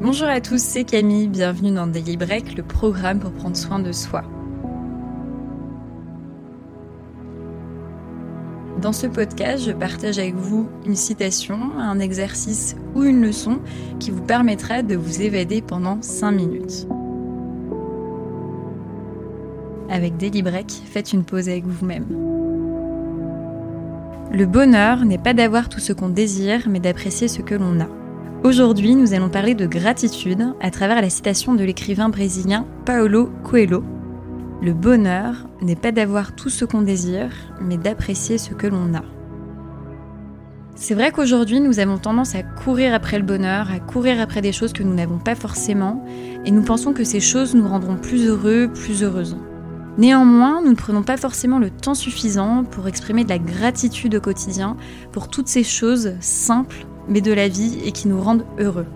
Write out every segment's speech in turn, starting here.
Bonjour à tous, c'est Camille, bienvenue dans Daily Break, le programme pour prendre soin de soi. Dans ce podcast, je partage avec vous une citation, un exercice ou une leçon qui vous permettra de vous évader pendant 5 minutes. Avec Daily Break, faites une pause avec vous-même. Le bonheur n'est pas d'avoir tout ce qu'on désire, mais d'apprécier ce que l'on a. Aujourd'hui, nous allons parler de gratitude à travers la citation de l'écrivain brésilien Paulo Coelho. Le bonheur n'est pas d'avoir tout ce qu'on désire, mais d'apprécier ce que l'on a. C'est vrai qu'aujourd'hui, nous avons tendance à courir après le bonheur, à courir après des choses que nous n'avons pas forcément, et nous pensons que ces choses nous rendront plus heureux, plus heureuses. Néanmoins, nous ne prenons pas forcément le temps suffisant pour exprimer de la gratitude au quotidien pour toutes ces choses simples mais de la vie et qui nous rendent heureux.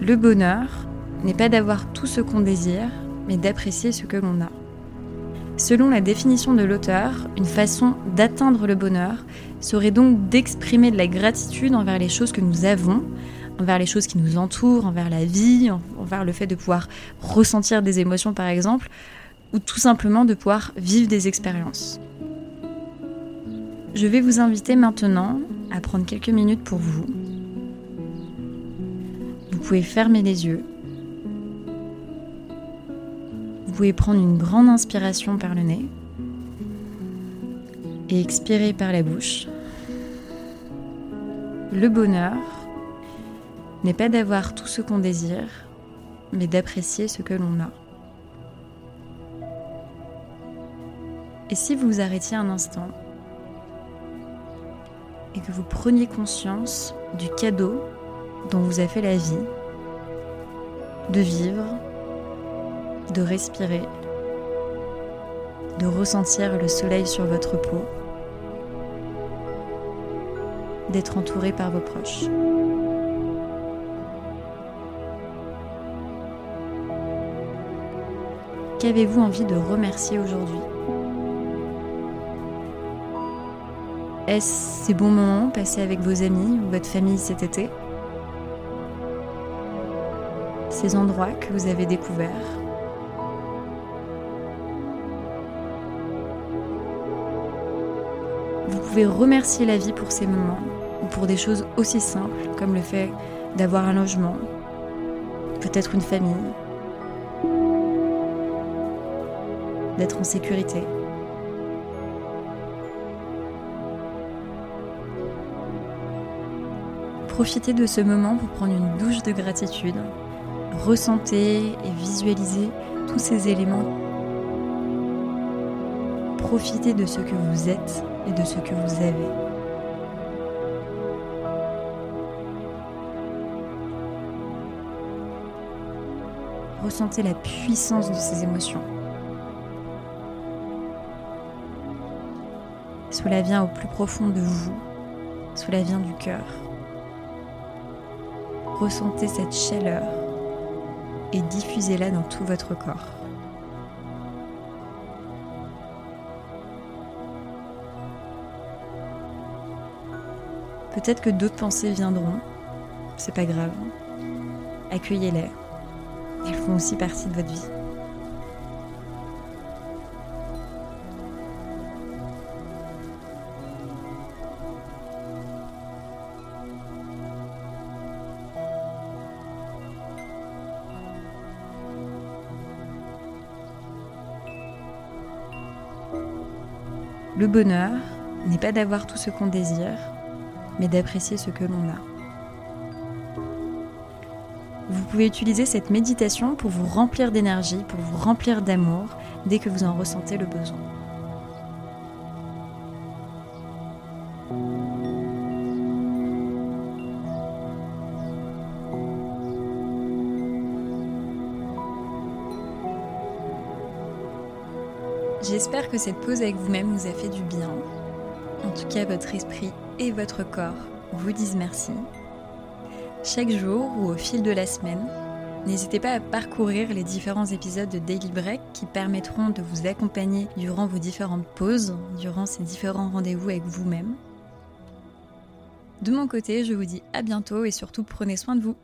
Le bonheur n'est pas d'avoir tout ce qu'on désire, mais d'apprécier ce que l'on a. Selon la définition de l'auteur, une façon d'atteindre le bonheur serait donc d'exprimer de la gratitude envers les choses que nous avons, envers les choses qui nous entourent, envers la vie, envers le fait de pouvoir ressentir des émotions par exemple, ou tout simplement de pouvoir vivre des expériences. Je vais vous inviter maintenant à prendre quelques minutes pour vous. Vous pouvez fermer les yeux. Vous pouvez prendre une grande inspiration par le nez et expirer par la bouche. Le bonheur n'est pas d'avoir tout ce qu'on désire, mais d'apprécier ce que l'on a. Et si vous vous arrêtiez un instant et que vous preniez conscience du cadeau dont vous a fait la vie, de vivre, de respirer, de ressentir le soleil sur votre peau, d'être entouré par vos proches. Qu'avez-vous envie de remercier aujourd'hui? Est-ce ces bons moments passés avec vos amis ou votre famille cet été Ces endroits que vous avez découverts Vous pouvez remercier la vie pour ces moments ou pour des choses aussi simples comme le fait d'avoir un logement, peut-être une famille, d'être en sécurité. Profitez de ce moment pour prendre une douche de gratitude. Ressentez et visualisez tous ces éléments. Profitez de ce que vous êtes et de ce que vous avez. Ressentez la puissance de ces émotions. Cela vient au plus profond de vous, cela vient du cœur. Ressentez cette chaleur et diffusez-la dans tout votre corps. Peut-être que d'autres pensées viendront, c'est pas grave. Accueillez-les. Elles font aussi partie de votre vie. Le bonheur n'est pas d'avoir tout ce qu'on désire, mais d'apprécier ce que l'on a. Vous pouvez utiliser cette méditation pour vous remplir d'énergie, pour vous remplir d'amour dès que vous en ressentez le besoin. J'espère que cette pause avec vous-même vous a fait du bien. En tout cas, votre esprit et votre corps vous disent merci. Chaque jour ou au fil de la semaine, n'hésitez pas à parcourir les différents épisodes de Daily Break qui permettront de vous accompagner durant vos différentes pauses, durant ces différents rendez-vous avec vous-même. De mon côté, je vous dis à bientôt et surtout prenez soin de vous.